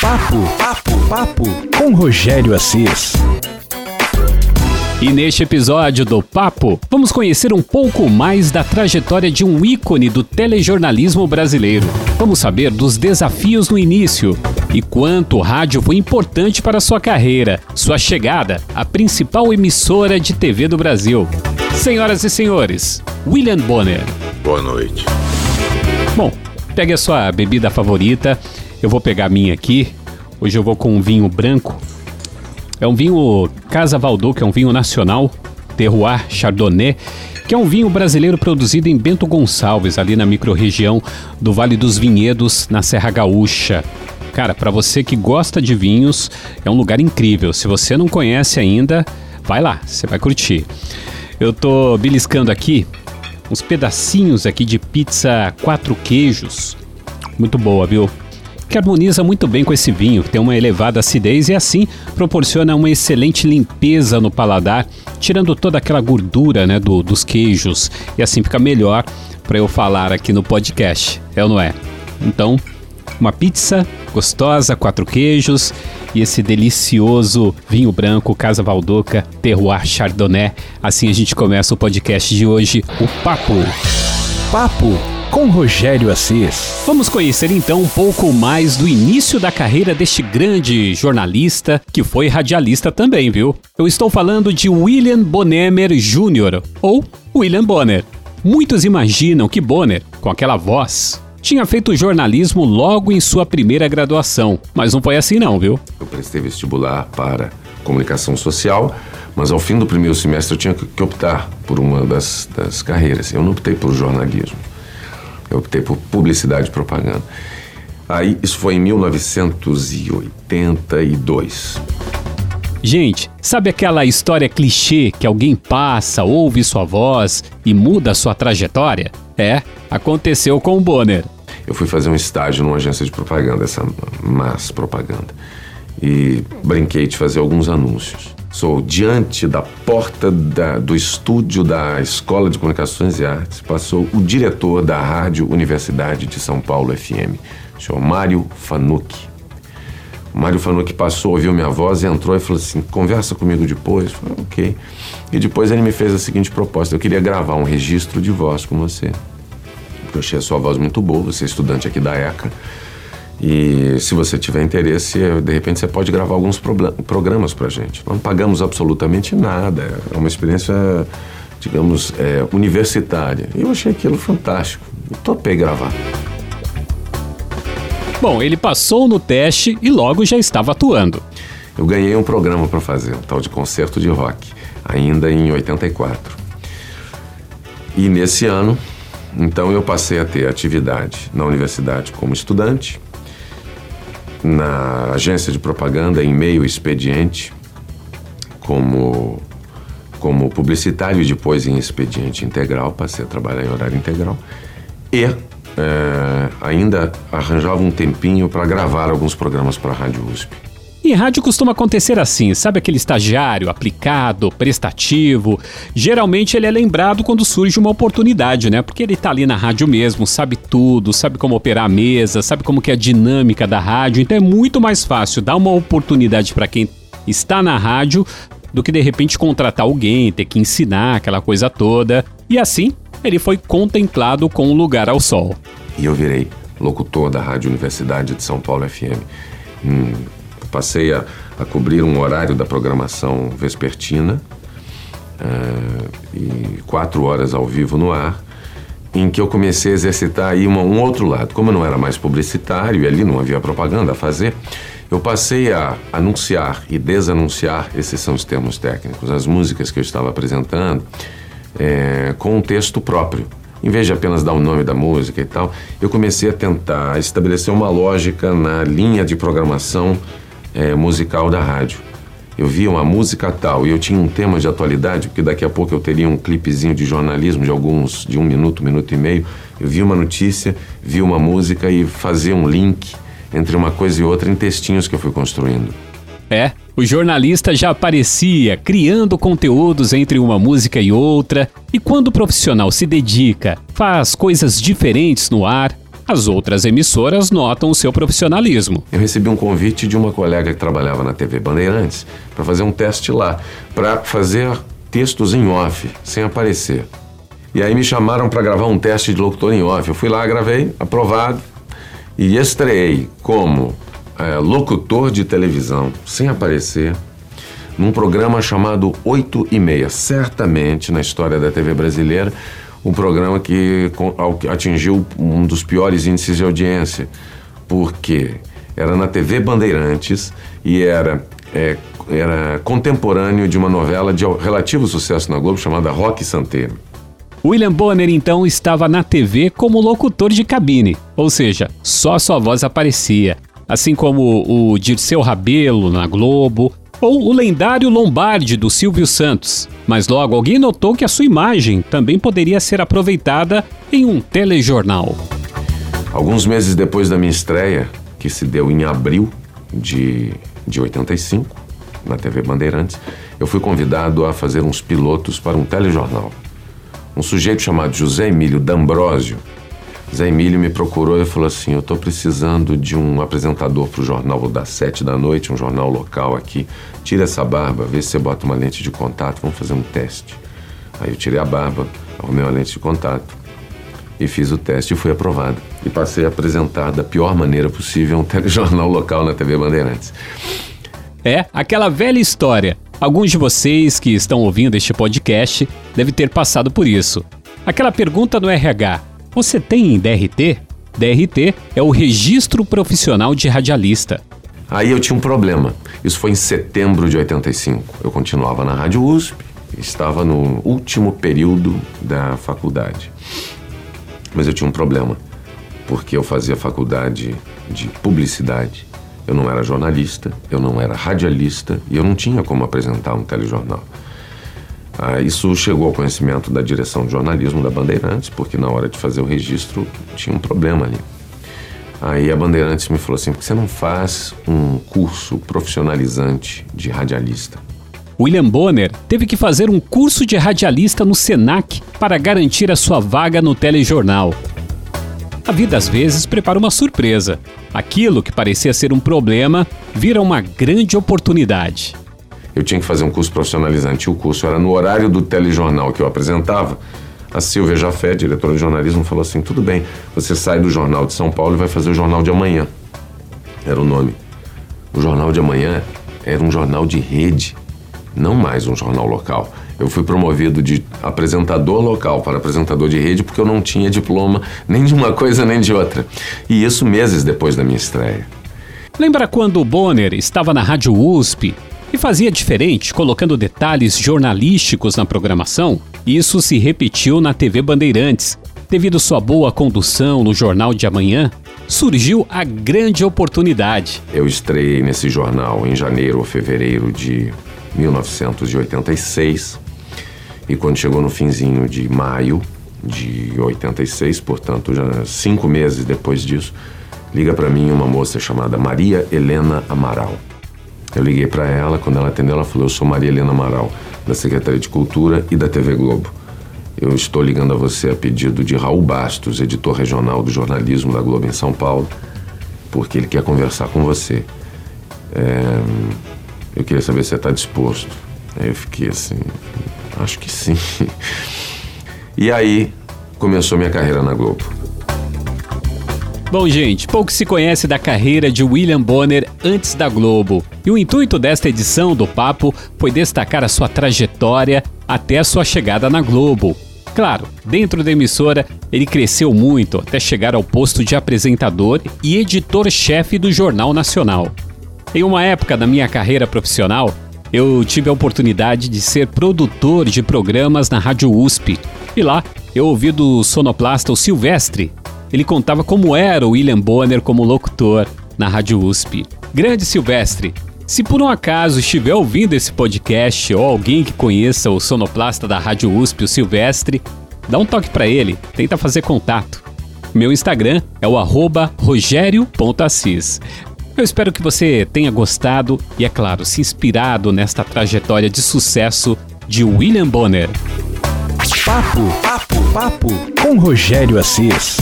Papo, papo, papo com Rogério Assis. E neste episódio do Papo, vamos conhecer um pouco mais da trajetória de um ícone do telejornalismo brasileiro. Vamos saber dos desafios no início e quanto o rádio foi importante para sua carreira, sua chegada à principal emissora de TV do Brasil. Senhoras e senhores, William Bonner. Boa noite. Bom, pegue a sua bebida favorita, eu vou pegar a minha aqui. Hoje eu vou com um vinho branco é um vinho Casa Valdo, que é um vinho nacional, Terroir Chardonnay, que é um vinho brasileiro produzido em Bento Gonçalves, ali na microrregião do Vale dos Vinhedos, na Serra Gaúcha. Cara, para você que gosta de vinhos, é um lugar incrível. Se você não conhece ainda, vai lá, você vai curtir. Eu tô beliscando aqui uns pedacinhos aqui de pizza quatro queijos. Muito boa, viu? Que harmoniza muito bem com esse vinho, que tem uma elevada acidez e assim proporciona uma excelente limpeza no paladar, tirando toda aquela gordura né, do, dos queijos e assim fica melhor para eu falar aqui no podcast, é ou não é? Então, uma pizza gostosa, quatro queijos e esse delicioso vinho branco Casa Valdoca Terroir Chardonnay. Assim a gente começa o podcast de hoje, o Papo. Papo com Rogério Assis. Vamos conhecer então um pouco mais do início da carreira deste grande jornalista que foi radialista também, viu? Eu estou falando de William Bonner Jr., ou William Bonner. Muitos imaginam que Bonner, com aquela voz, tinha feito jornalismo logo em sua primeira graduação, mas não foi assim não, viu? Eu prestei vestibular para comunicação social, mas ao fim do primeiro semestre eu tinha que optar por uma das, das carreiras. Eu não optei por jornalismo. Eu optei por publicidade e propaganda. Aí, isso foi em 1982. Gente, sabe aquela história clichê que alguém passa, ouve sua voz e muda sua trajetória? É, aconteceu com o Bonner. Eu fui fazer um estágio numa agência de propaganda, essa mass propaganda, e brinquei de fazer alguns anúncios. Sou diante da porta da, do estúdio da Escola de Comunicações e Artes, passou o diretor da Rádio Universidade de São Paulo FM, senhor Mário Fanucchi. Mário Fanucchi passou, ouviu minha voz, entrou e falou assim: conversa comigo depois. Eu falei, ok. E depois ele me fez a seguinte proposta: eu queria gravar um registro de voz com você. Porque eu achei a sua voz muito boa, você é estudante aqui da ECA. E se você tiver interesse, de repente você pode gravar alguns programas para gente. Não pagamos absolutamente nada. É uma experiência, digamos, é, universitária. E eu achei aquilo fantástico. E topei gravar. Bom, ele passou no teste e logo já estava atuando. Eu ganhei um programa para fazer, um tal de concerto de rock, ainda em 84. E nesse ano, então eu passei a ter atividade na universidade como estudante na agência de propaganda em meio expediente como como publicitário e depois em expediente integral, passei a trabalhar em horário integral e é, ainda arranjava um tempinho para gravar alguns programas para a Rádio USP. Em rádio costuma acontecer assim, sabe aquele estagiário aplicado, prestativo? Geralmente ele é lembrado quando surge uma oportunidade, né? Porque ele tá ali na rádio mesmo, sabe tudo, sabe como operar a mesa, sabe como que é a dinâmica da rádio, então é muito mais fácil dar uma oportunidade para quem está na rádio do que de repente contratar alguém, ter que ensinar aquela coisa toda. E assim, ele foi contemplado com um lugar ao sol. E eu virei locutor da Rádio Universidade de São Paulo FM. Hum, passei a, a cobrir um horário da programação vespertina, uh, e quatro horas ao vivo no ar, em que eu comecei a exercitar aí uma, um outro lado. Como eu não era mais publicitário e ali não havia propaganda a fazer, eu passei a anunciar e desanunciar, esses são os termos técnicos, as músicas que eu estava apresentando, é, com um texto próprio. Em vez de apenas dar o nome da música e tal, eu comecei a tentar estabelecer uma lógica na linha de programação é, musical da rádio. Eu via uma música tal e eu tinha um tema de atualidade, porque daqui a pouco eu teria um clipezinho de jornalismo de alguns, de um minuto, minuto e meio. Eu via uma notícia, via uma música e fazia um link entre uma coisa e outra em textinhos que eu fui construindo. É, o jornalista já aparecia criando conteúdos entre uma música e outra, e quando o profissional se dedica, faz coisas diferentes no ar, as outras emissoras notam o seu profissionalismo. Eu recebi um convite de uma colega que trabalhava na TV Bandeirantes para fazer um teste lá, para fazer textos em off, sem aparecer. E aí me chamaram para gravar um teste de locutor em off. Eu fui lá, gravei, aprovado, e estreiei como é, locutor de televisão, sem aparecer, num programa chamado 8 e meia. Certamente, na história da TV brasileira, um programa que atingiu um dos piores índices de audiência, porque era na TV Bandeirantes e era, é, era contemporâneo de uma novela de relativo sucesso na Globo chamada Rock Santeiro. William Bonner então estava na TV como locutor de cabine, ou seja, só sua voz aparecia, assim como o Dirceu Rabelo na Globo, ou o lendário Lombardi do Silvio Santos. Mas logo alguém notou que a sua imagem também poderia ser aproveitada em um telejornal. Alguns meses depois da minha estreia, que se deu em abril de, de 85, na TV Bandeirantes, eu fui convidado a fazer uns pilotos para um telejornal. Um sujeito chamado José Emílio D'Ambrosio Zé Emílio me procurou e falou assim: Eu estou precisando de um apresentador para o jornal das sete da noite, um jornal local aqui. Tira essa barba, vê se você bota uma lente de contato, vamos fazer um teste. Aí eu tirei a barba, arrumei uma lente de contato e fiz o teste e fui aprovado. E passei a apresentar da pior maneira possível um telejornal local na TV Bandeirantes. É, aquela velha história. Alguns de vocês que estão ouvindo este podcast devem ter passado por isso. Aquela pergunta no RH: você tem DRT? DRT é o Registro Profissional de Radialista. Aí eu tinha um problema. Isso foi em setembro de 85. Eu continuava na Rádio USP, estava no último período da faculdade. Mas eu tinha um problema, porque eu fazia faculdade de publicidade. Eu não era jornalista, eu não era radialista e eu não tinha como apresentar um telejornal. Ah, isso chegou ao conhecimento da direção de jornalismo da Bandeirantes, porque na hora de fazer o registro tinha um problema ali. Aí a Bandeirantes me falou assim: por que você não faz um curso profissionalizante de radialista? William Bonner teve que fazer um curso de radialista no SENAC para garantir a sua vaga no telejornal. A vida às vezes prepara uma surpresa. Aquilo que parecia ser um problema vira uma grande oportunidade eu tinha que fazer um curso profissionalizante. E o curso era no horário do telejornal que eu apresentava. A Silvia Jafé, diretora de jornalismo, falou assim: tudo bem, você sai do Jornal de São Paulo e vai fazer o Jornal de Amanhã. Era o nome. O Jornal de Amanhã era um jornal de rede, não mais um jornal local. Eu fui promovido de apresentador local para apresentador de rede porque eu não tinha diploma nem de uma coisa nem de outra. E isso meses depois da minha estreia. Lembra quando o Bonner estava na Rádio USP e fazia diferente, colocando detalhes jornalísticos na programação. Isso se repetiu na TV Bandeirantes. Devido sua boa condução no Jornal de Amanhã, surgiu a grande oportunidade. Eu estreiei nesse jornal em janeiro ou fevereiro de 1986 e quando chegou no finzinho de maio de 86, portanto já cinco meses depois disso, liga para mim uma moça chamada Maria Helena Amaral. Eu liguei para ela, quando ela atendeu, ela falou: Eu sou Maria Helena Amaral, da Secretaria de Cultura e da TV Globo. Eu estou ligando a você a pedido de Raul Bastos, editor regional do jornalismo da Globo em São Paulo, porque ele quer conversar com você. É, eu queria saber se você está disposto. Aí eu fiquei assim, acho que sim. E aí começou minha carreira na Globo. Bom, gente, pouco se conhece da carreira de William Bonner antes da Globo. E o intuito desta edição do Papo foi destacar a sua trajetória até a sua chegada na Globo. Claro, dentro da emissora, ele cresceu muito até chegar ao posto de apresentador e editor-chefe do Jornal Nacional. Em uma época da minha carreira profissional, eu tive a oportunidade de ser produtor de programas na Rádio USP. E lá, eu ouvi do sonoplasta o Silvestre, ele contava como era o William Bonner como locutor na Rádio USP. Grande Silvestre, se por um acaso estiver ouvindo esse podcast ou alguém que conheça o sonoplasta da Rádio USP, o Silvestre, dá um toque para ele, tenta fazer contato. Meu Instagram é o rogério.assis. Eu espero que você tenha gostado e, é claro, se inspirado nesta trajetória de sucesso de William Bonner. Papo, papo, papo com Rogério Assis.